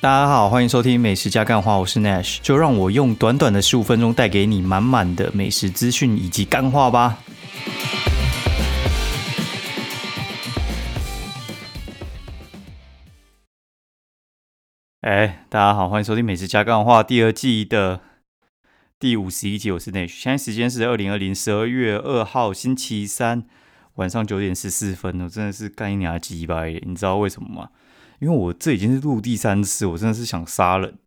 大家好，欢迎收听美食加干话，我是 Nash，就让我用短短的十五分钟带给你满满的美食资讯以及干话吧。哎，大家好，欢迎收听美食加干话第二季的第五十一集，我是 Nash，现在时间是二零二零十二月二号星期三晚上九点十四分，我真的是干一娘鸡巴耶，你知道为什么吗？因为我这已经是录第三次，我真的是想杀人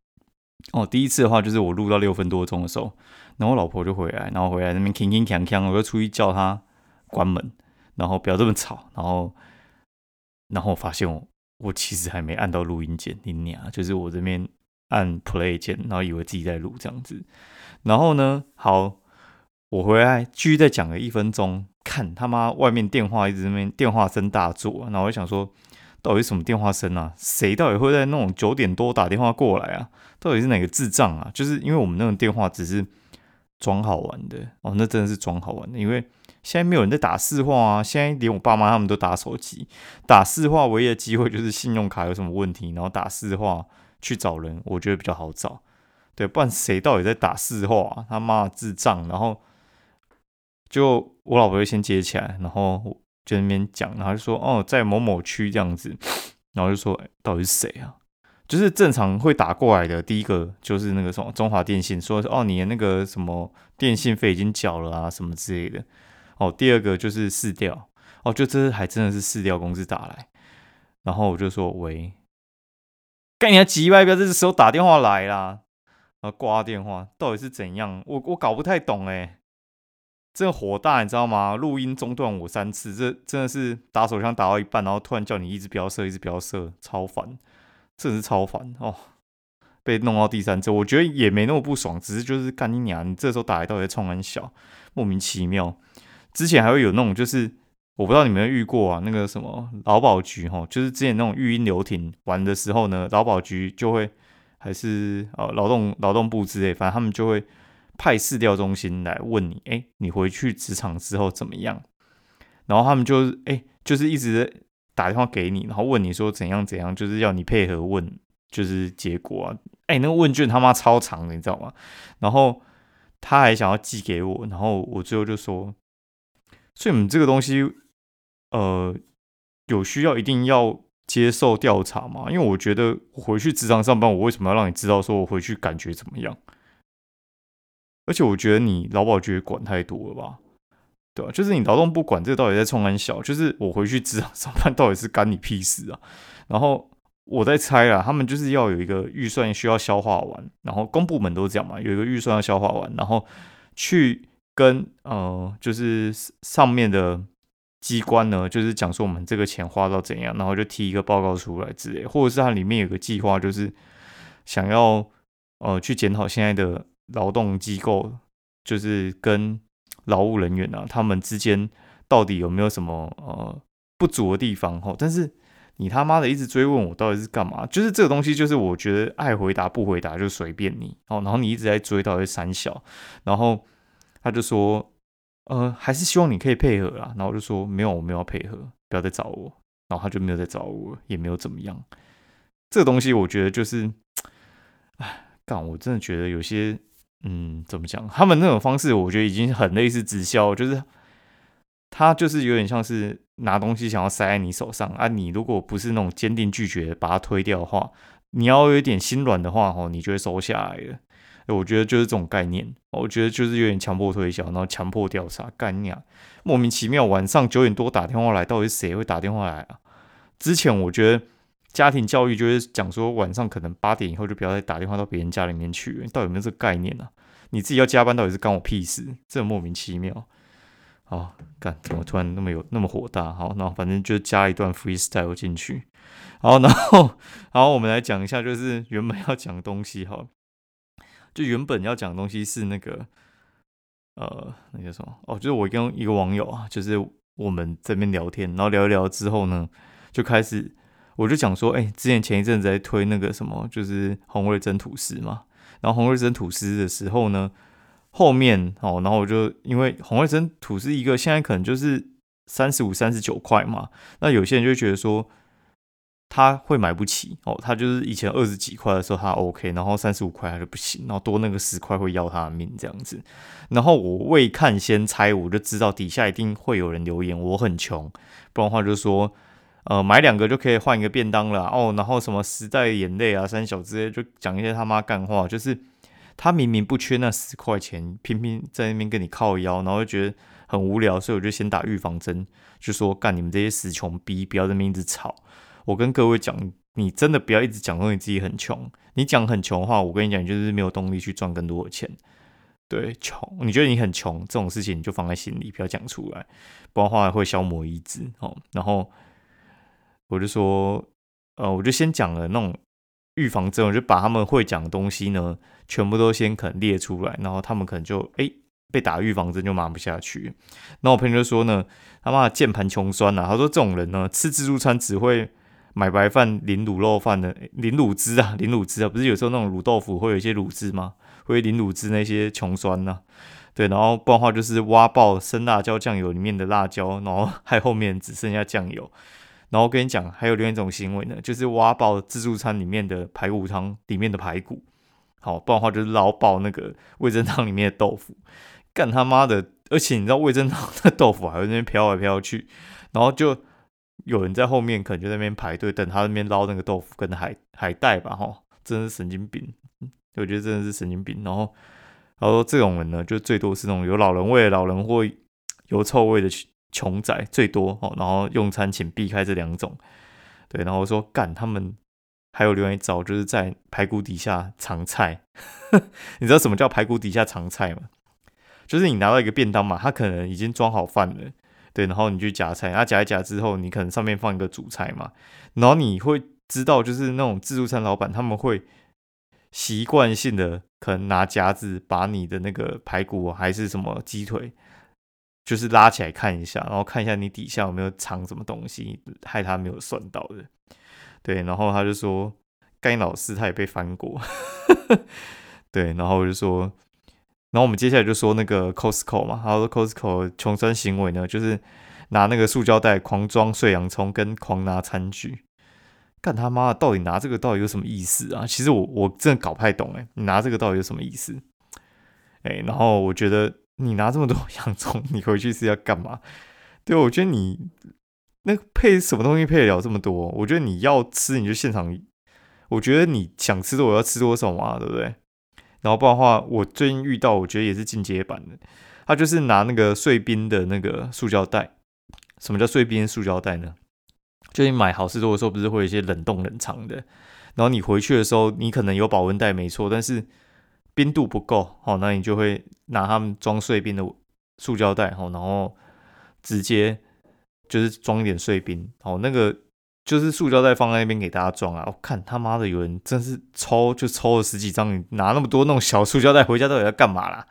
哦。第一次的话，就是我录到六分多钟的时候，然后我老婆就回来，然后回来那边铿铿锵锵，我就出去叫她关门，然后不要这么吵，然后，然后我发现我我其实还没按到录音键，你娘，就是我这边按 play 键，然后以为自己在录这样子，然后呢，好，我回来继续再讲了一分钟，看他妈外面电话一直那边电话声大作，然后我就想说。到底什么电话声啊？谁到底会在那种九点多打电话过来啊？到底是哪个智障啊？就是因为我们那种电话只是装好玩的哦，那真的是装好玩的。因为现在没有人在打市话啊，现在连我爸妈他们都打手机。打市话唯一的机会就是信用卡有什么问题，然后打市话去找人，我觉得比较好找。对，不然谁到底在打市话？他妈智障！然后就我老婆就先接起来，然后。就那边讲，然后就说哦，在某某区这样子，然后就说到底是谁啊？就是正常会打过来的，第一个就是那个什么中华电信，说哦你的那个什么电信费已经缴了啊，什么之类的。哦，第二个就是市调，哦，就这还真的是市调公司打来，然后我就说喂，干你还急歪，不要这时候打电话来啦，然后挂电话，到底是怎样？我我搞不太懂哎。这火大，你知道吗？录音中断我三次，这真的是打手枪打到一半，然后突然叫你一直飙射，一直飙射，超烦，真的是超烦哦！被弄到第三次，我觉得也没那么不爽，只是就是干你娘！你这时候打来到底冲很小，莫名其妙。之前还会有那种，就是我不知道你们有遇过啊，那个什么劳保局哈，就是之前那种语音流停玩的时候呢，劳保局就会还是呃劳动劳动部之类，反正他们就会。派市调中心来问你，哎，你回去职场之后怎么样？然后他们就，哎，就是一直打电话给你，然后问你说怎样怎样，就是要你配合问，就是结果啊，哎，那个问卷他妈超长的，你知道吗？然后他还想要寄给我，然后我最后就说，所以你们这个东西，呃，有需要一定要接受调查嘛？因为我觉得回去职场上班，我为什么要让你知道说我回去感觉怎么样？而且我觉得你劳保局管太多了吧，对吧？就是你劳动部管这到底在冲安小，就是我回去职场上班到底是干你屁事啊？然后我在猜啊，他们就是要有一个预算需要消化完，然后公部门都是这样嘛，有一个预算要消化完，然后去跟呃，就是上面的机关呢，就是讲说我们这个钱花到怎样，然后就提一个报告出来之类，或者是它里面有个计划，就是想要呃去检讨现在的。劳动机构就是跟劳务人员啊，他们之间到底有没有什么呃不足的地方？吼，但是你他妈的一直追问我到底是干嘛？就是这个东西，就是我觉得爱回答不回答就随便你哦。然后你一直在追，到底三小，然后他就说，呃，还是希望你可以配合啊。然后我就说没有，我没有配合，不要再找我。然后他就没有再找我，也没有怎么样。这个东西我觉得就是，哎，干，我真的觉得有些。嗯，怎么讲？他们那种方式，我觉得已经很类似直销，就是他就是有点像是拿东西想要塞在你手上啊。你如果不是那种坚定拒绝把它推掉的话，你要有一点心软的话，哦，你就会收下来了。我觉得就是这种概念，我觉得就是有点强迫推销，然后强迫调查，干呀，莫名其妙晚上九点多打电话来，到底谁会打电话来啊？之前我觉得。家庭教育就是讲说晚上可能八点以后就不要再打电话到别人家里面去，到底有没有这个概念呢？你自己要加班到底是干我屁事？这莫名其妙。好，干怎么突然那么有那么火大？好，那反正就加一段 freestyle 进去。好，然后然后我们来讲一下，就是原本要讲的东西哈，就原本要讲的东西是那个呃那个什么哦，就是我跟一个网友啊，就是我们这边聊天，然后聊一聊之后呢，就开始。我就讲说，哎，之前前一阵子在推那个什么，就是红瑞珍吐司嘛。然后红瑞珍吐司的时候呢，后面哦，然后我就因为红瑞珍吐司一个现在可能就是三十五、三十九块嘛。那有些人就觉得说，他会买不起哦，他就是以前二十几块的时候他 OK，然后三十五块他就不行，然后多那个十块会要他的命这样子。然后我未看先猜，我就知道底下一定会有人留言，我很穷，不然的话就说，呃，买两个就可以换一个便当了哦。然后什么时代眼泪啊、三小之类，就讲一些他妈干话，就是他明明不缺那十块钱，偏偏在那边跟你靠腰，然后就觉得很无聊，所以我就先打预防针，就说干你们这些死穷逼，不要在那边一直吵。我跟各位讲，你真的不要一直讲说你自己很穷。你讲很穷的话，我跟你讲，你就是没有动力去赚更多的钱。对，穷，你觉得你很穷这种事情，你就放在心里，不要讲出来，不然话会消磨意志哦。然后我就说，呃，我就先讲了那种预防针，我就把他们会讲的东西呢，全部都先可能列出来，然后他们可能就哎被打预防针就骂不下去。那我朋友就说呢，他妈键盘穷酸呐，他说这种人呢，吃自助餐只会。买白饭淋卤肉饭的淋卤汁啊，淋卤汁啊，不是有时候那种卤豆腐会有一些卤汁吗？会淋卤汁那些穷酸呐，对，然后不然的话就是挖爆生辣椒酱油里面的辣椒，然后 还后面只剩下酱油。然后跟你讲，还有另一种行为呢，就是挖爆自助餐里面的排骨汤里面的排骨，好，不然的话就是捞爆那个味噌汤里面的豆腐，干他妈的！而且你知道味噌汤的豆腐还在那边飘来飘去，然后就。有人在后面，可能就在那边排队等他那边捞那个豆腐跟海海带吧，哈，真的是神经病，我觉得真的是神经病。然后，然后这种人呢，就最多是那种有老人味的老人或有臭味的穷仔最多哦。然后用餐请避开这两种，对。然后我说干，他们还有另外一招，就是在排骨底下藏菜。你知道什么叫排骨底下藏菜吗？就是你拿到一个便当嘛，他可能已经装好饭了。对，然后你去夹菜，那夹一夹之后，你可能上面放一个主菜嘛，然后你会知道，就是那种自助餐老板他们会习惯性的可能拿夹子把你的那个排骨还是什么鸡腿，就是拉起来看一下，然后看一下你底下有没有藏什么东西，害他没有算到的。对，然后他就说，该老师他也被翻过，对，然后我就说。然后我们接下来就说那个 Costco 嘛，他说 Costco 穷酸行为呢，就是拿那个塑胶袋狂装碎洋葱跟狂拿餐具，干他妈，到底拿这个到底有什么意思啊？其实我我真的搞不太懂哎，你拿这个到底有什么意思？哎，然后我觉得你拿这么多 洋葱，你回去是要干嘛？对，我觉得你那配什么东西配得了这么多？我觉得你要吃你就现场，我觉得你想吃的我要吃多少嘛，对不对？然后不然的话，我最近遇到，我觉得也是进阶版的。他就是拿那个碎冰的那个塑胶袋。什么叫碎冰塑胶袋呢？就你买好事多的时候，不是会有一些冷冻冷藏的。然后你回去的时候，你可能有保温袋没错，但是冰度不够，好，那你就会拿他们装碎冰的塑胶袋，好，然后直接就是装一点碎冰，好，那个。就是塑胶袋放在那边给大家装啊！我看他妈的有人真是抽就抽了十几张，你拿那么多那种小塑胶袋回家到底要干嘛啦？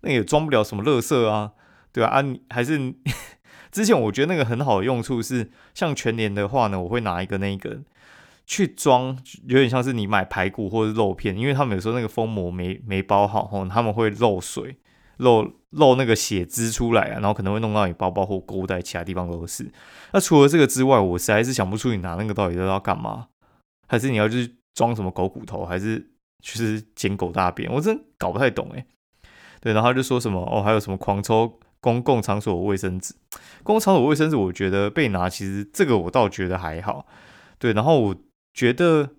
那也装不了什么垃圾啊，对吧？啊，你 还是 之前我觉得那个很好的用处是，像全年的话呢，我会拿一个那个去装，有点像是你买排骨或者肉片，因为他们有时候那个封膜没没包好，吼，他们会漏水。漏漏那个血汁出来啊，然后可能会弄到你包包或购物袋其他地方都是。那除了这个之外，我实在是想不出你拿那个到底都要干嘛，还是你要去装什么狗骨头，还是就是捡狗大便？我真搞不太懂哎。对，然后就说什么哦，还有什么狂抽公共场所卫生纸？公共场所卫生纸，我觉得被拿其实这个我倒觉得还好。对，然后我觉得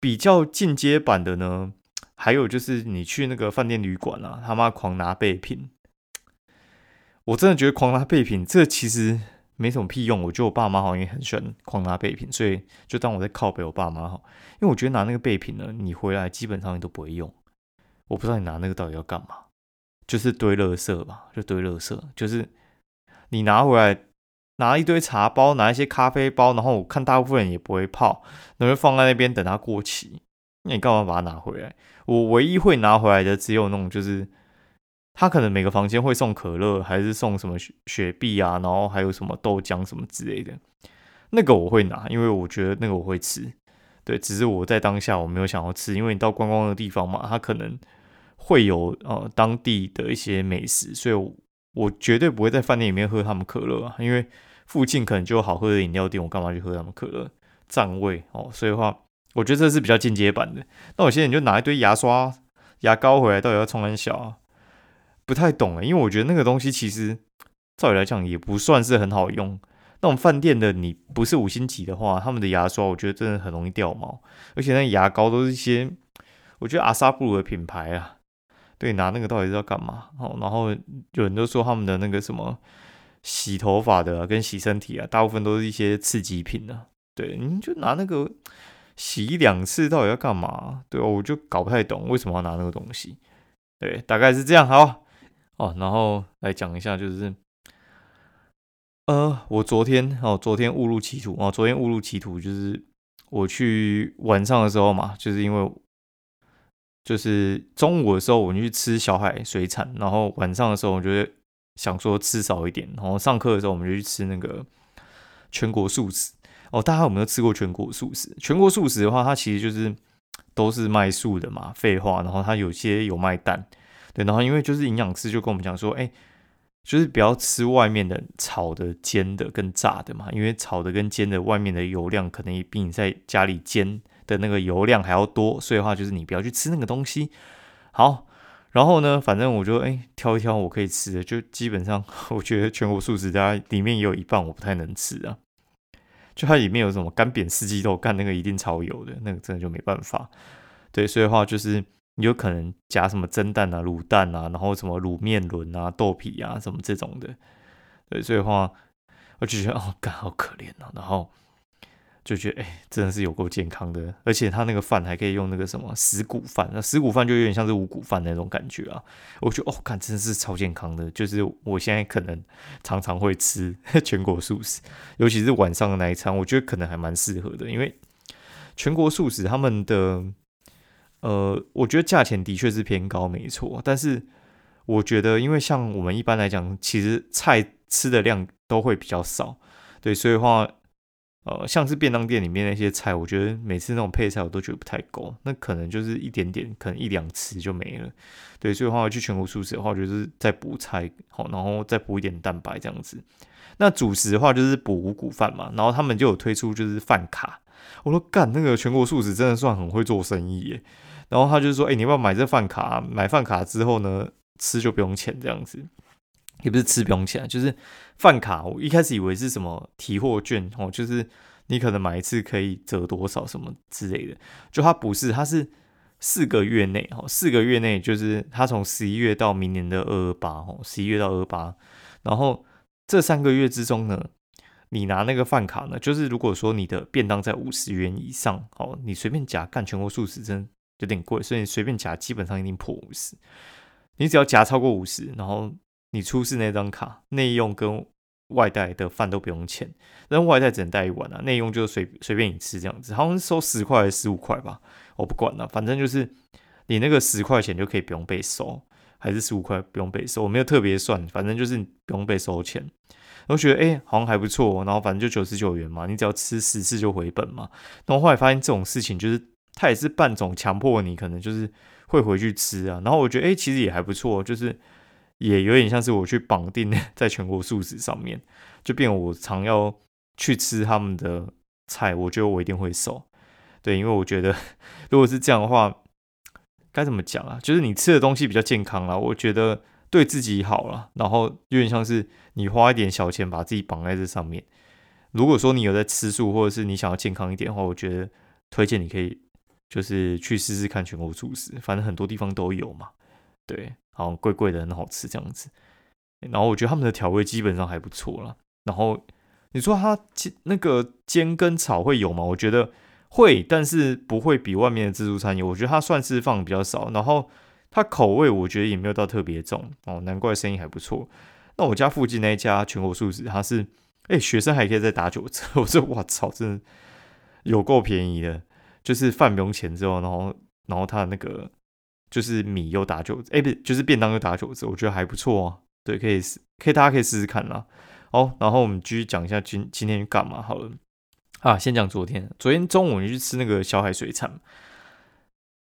比较进阶版的呢。还有就是你去那个饭店旅馆啊，他妈狂拿备品，我真的觉得狂拿备品这其实没什么屁用。我觉得我爸妈好像也很喜欢狂拿备品，所以就当我在靠北我爸妈好。因为我觉得拿那个备品呢，你回来基本上你都不会用。我不知道你拿那个到底要干嘛，就是堆垃圾吧，就堆垃圾。就是你拿回来拿一堆茶包，拿一些咖啡包，然后我看大部分人也不会泡，那就放在那边等它过期。那你干嘛把它拿回来？我唯一会拿回来的只有那种，就是他可能每个房间会送可乐，还是送什么雪雪碧啊，然后还有什么豆浆什么之类的，那个我会拿，因为我觉得那个我会吃。对，只是我在当下我没有想要吃，因为你到观光的地方嘛，它可能会有呃当地的一些美食，所以我我绝对不会在饭店里面喝他们可乐啊，因为附近可能就有好喝的饮料店，我干嘛去喝他们可乐？占位哦，所以的话，我觉得这是比较进阶版的。那我现在就拿一堆牙刷、牙膏回来，到底要冲很小啊？不太懂诶，因为我觉得那个东西其实照理来讲也不算是很好用。那种饭店的，你不是五星级的话，他们的牙刷我觉得真的很容易掉毛，而且那牙膏都是一些，我觉得阿萨布鲁的品牌啊，对，拿那个到底是要干嘛？哦，然后有人都说他们的那个什么洗头发的跟洗身体啊，大部分都是一些刺激品呢。对，你就拿那个洗一两次，到底要干嘛？对我就搞不太懂为什么要拿那个东西。对，大概是这样。好，哦，然后来讲一下，就是。呃，我昨天哦，昨天误入歧途哦，昨天误入歧途就是我去晚上的时候嘛，就是因为就是中午的时候我们去吃小海水产，然后晚上的时候我觉得想说吃少一点，然后上课的时候我们就去吃那个全国素食哦，大家有没有吃过全国素食？全国素食的话，它其实就是都是卖素的嘛，废话，然后它有些有卖蛋，对，然后因为就是营养师就跟我们讲说，哎。就是不要吃外面的炒的、煎的跟炸的嘛，因为炒的跟煎的外面的油量可能也比你在家里煎的那个油量还要多，所以的话就是你不要去吃那个东西。好，然后呢，反正我就哎挑一挑我可以吃的，就基本上 我觉得全国素食家里面也有一半我不太能吃啊，就它里面有什么干煸四季豆，干那个一定超油的，那个真的就没办法。对，所以的话就是。你有可能夹什么蒸蛋啊、卤蛋啊，然后什么卤面轮啊、豆皮啊，什么这种的。对，所以的话，我就觉得哦，干好可怜哦。然后就觉得哎，真的是有够健康的，而且他那个饭还可以用那个什么石谷饭，那石谷饭就有点像是五谷饭那种感觉啊。我觉得哦，看真的是超健康的，就是我现在可能常常会吃 全国素食，尤其是晚上的那一餐，我觉得可能还蛮适合的，因为全国素食他们的。呃，我觉得价钱的确是偏高，没错。但是我觉得，因为像我们一般来讲，其实菜吃的量都会比较少，对，所以话，呃，像是便当店里面那些菜，我觉得每次那种配菜我都觉得不太够，那可能就是一点点，可能一两次就没了，对，所以的话去全国素食的话，就是再补菜，好，然后再补一点蛋白这样子。那主食的话就是补五谷饭嘛，然后他们就有推出就是饭卡，我说干，那个全国素食真的算很会做生意耶。然后他就说，哎，你要不要买这饭卡？买饭卡之后呢，吃就不用钱这样子，也不是吃不用钱，就是饭卡。我一开始以为是什么提货券哦，就是你可能买一次可以折多少什么之类的，就它不是，它是四个月内哦，四个月内就是它从十一月到明年的二二八哦，十一月到二八，然后这三个月之中呢，你拿那个饭卡呢，就是如果说你的便当在五十元以上哦，你随便夹干全国素食真。有点贵，所以你随便夹，基本上一定破五十。你只要夹超过五十，然后你出示那张卡，内用跟外带的饭都不用钱。但外带只能带一碗啊，内用就随随便你吃这样子，好像收十块还是十五块吧，我不管了，反正就是你那个十块钱就可以不用被收，还是十五块不用被收，我没有特别算，反正就是不用被收钱。我觉得哎，好像还不错，然后反正就九十九元嘛，你只要吃十次就回本嘛。然后后来发现这种事情就是。他也是半种强迫你，可能就是会回去吃啊。然后我觉得，哎，其实也还不错，就是也有点像是我去绑定 在全国素食上面，就变我常要去吃他们的菜，我觉得我一定会瘦。对，因为我觉得 如果是这样的话，该怎么讲啊？就是你吃的东西比较健康啦，我觉得对自己好了。然后有点像是你花一点小钱把自己绑在这上面。如果说你有在吃素，或者是你想要健康一点的话，我觉得推荐你可以。就是去试试看全国素食，反正很多地方都有嘛。对，好像贵贵的很好吃这样子。然后我觉得他们的调味基本上还不错了。然后你说它那个煎跟炒会有吗？我觉得会，但是不会比外面的自助餐有。我觉得它算是放比较少。然后它口味我觉得也没有到特别重哦，难怪生意还不错。那我家附近那一家全国素食，它是哎学生还可以再打九折。我说哇操，真的有够便宜的。就是饭不用钱之后，然后然后他那个就是米又打九折，哎，不，就是便当又打九折，我觉得还不错啊。对，可以试，可以大家可以试试看啦。好，然后我们继续讲一下今今天干嘛好了。啊，先讲昨天，昨天中午你去吃那个小海水产。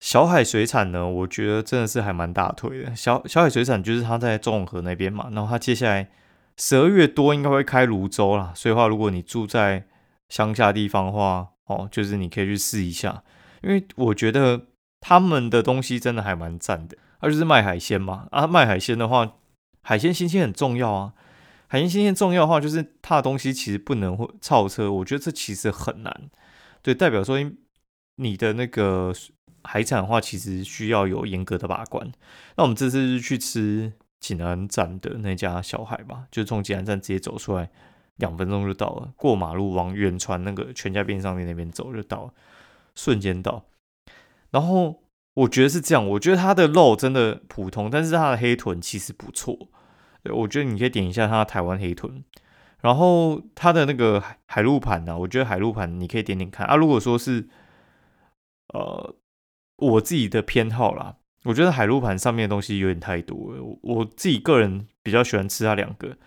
小海水产呢，我觉得真的是还蛮大腿的。小小海水产就是他在中和那边嘛，然后他接下来十二月多应该会开泸州啦，所以话如果你住在乡下地方的话。哦，就是你可以去试一下，因为我觉得他们的东西真的还蛮赞的。而就是卖海鲜嘛，啊，卖海鲜的话，海鲜新鲜很重要啊。海鲜新鲜重要的话，就是它的东西其实不能会超车，我觉得这其实很难。对，代表说你的那个海产的话，其实需要有严格的把关。那我们这次是去吃济南站的那家小海吧，就从济南站直接走出来，两分钟就到了，过马路往远川那个全家便上面那边走就到了，瞬间到。然后我觉得是这样，我觉得它的肉真的普通，但是它的黑豚其实不错。我觉得你可以点一下它的台湾黑豚，然后它的那个海海陆盘呢，我觉得海陆盘你可以点点看啊。如果说是呃我自己的偏好啦，我觉得海陆盘上面的东西有点太多了。我自己个人比较喜欢吃它两个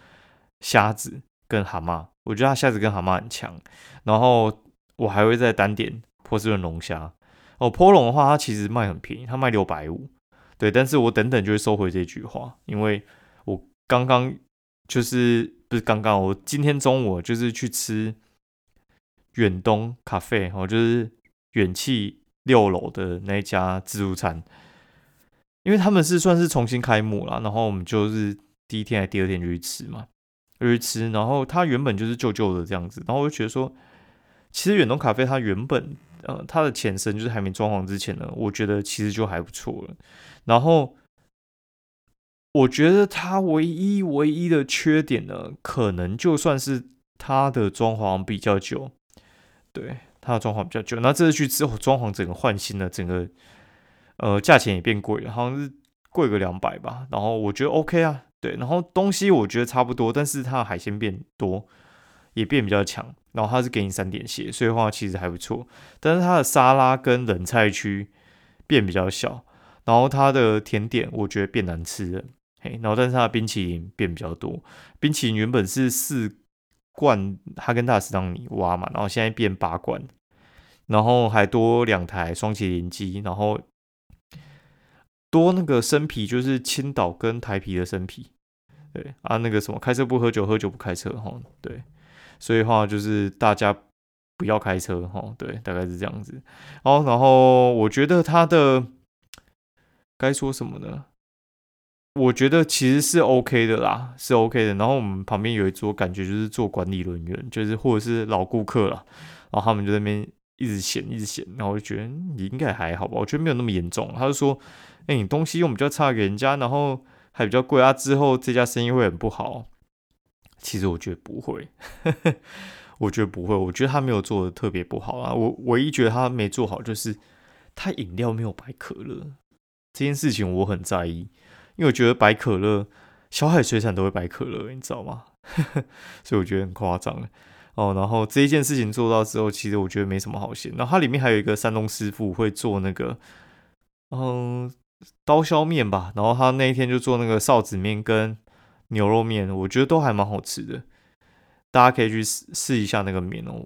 虾子跟蛤蟆，我觉得它虾子跟蛤蟆很强。然后我还会再单点波士顿龙虾哦，波龙的话它其实卖很便宜，它卖六百五，对。但是我等等就会收回这句话，因为我。刚刚就是不是刚刚，我今天中午就是去吃远东咖啡，哦，就是远气六楼的那一家自助餐，因为他们是算是重新开幕了，然后我们就是第一天还第二天就去吃嘛，就去吃，然后它原本就是旧旧的这样子，然后我就觉得说，其实远东咖啡它原本呃它的前身就是还没装潢之前呢，我觉得其实就还不错了，然后。我觉得它唯一唯一的缺点呢，可能就算是它的装潢比较久，对，它的装潢比较久。那这次去之后，装潢整个换新了，整个呃价钱也变贵了，好像是贵个两百吧。然后我觉得 OK 啊，对，然后东西我觉得差不多，但是它的海鲜变多，也变比较强。然后它是给你三点血，所以话其实还不错。但是它的沙拉跟冷菜区变比较小，然后它的甜点我觉得变难吃了。嘿然后，但是它的冰淇淋变比较多。冰淇淋原本是四罐哈根达斯让你挖嘛，然后现在变八罐，然后还多两台双麒麟机，然后多那个生啤，就是青岛跟台啤的生啤。对啊，那个什么开车不喝酒，喝酒不开车哈。对，所以话就是大家不要开车哈。对，大概是这样子。哦，然后我觉得他的该说什么呢？我觉得其实是 OK 的啦，是 OK 的。然后我们旁边有一桌，感觉就是做管理人员，就是或者是老顾客了。然后他们就在那边一直嫌，一直嫌。然后我就觉得你应该还好吧，我觉得没有那么严重。他就说：“哎，你东西用比较差给人家，然后还比较贵啊，之后这家生意会很不好。”其实我觉得不会，我觉得不会。我觉得他没有做的特别不好啊。我唯一觉得他没做好就是他饮料没有白可乐这件事情，我很在意。因为我觉得白可乐，小海水产都会白可乐，你知道吗？所以我觉得很夸张哦。然后这一件事情做到之后，其实我觉得没什么好嫌。然后它里面还有一个山东师傅会做那个，嗯，刀削面吧。然后他那一天就做那个臊子面跟牛肉面，我觉得都还蛮好吃的。大家可以去试试一下那个面哦。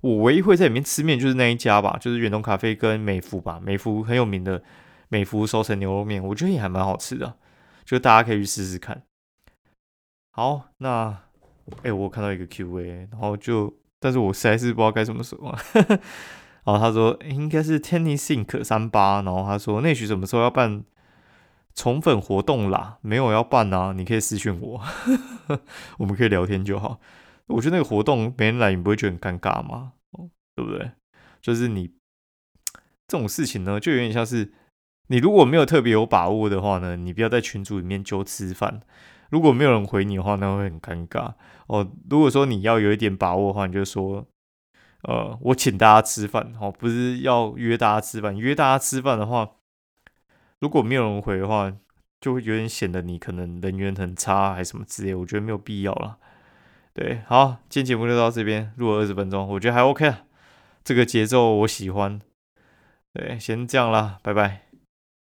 我唯一会在里面吃面就是那一家吧，就是远东咖啡跟美孚吧，美孚很有名的。美孚收成牛肉面，我觉得也还蛮好吃的，就大家可以去试试看。好，那哎，我看到一个 Q&A，然后就，但是我实在是不知道该怎么说。然后他说应该是 tenny sink 三八，然后他说内许什么时候要办宠粉活动啦？没有要办啊，你可以私讯我，我们可以聊天就好。我觉得那个活动没人来，你不会觉得很尴尬吗？哦，对不对？就是你这种事情呢，就有点像是。你如果没有特别有把握的话呢，你不要在群组里面揪吃饭。如果没有人回你的话，那会很尴尬哦。如果说你要有一点把握的话，你就说，呃，我请大家吃饭，哦，不是要约大家吃饭。约大家吃饭的话，如果没有人回的话，就会有点显得你可能人缘很差，还是什么之类。我觉得没有必要了。对，好，今天节目就到这边，录了二十分钟，我觉得还 OK 啊。这个节奏我喜欢。对，先这样啦，拜拜。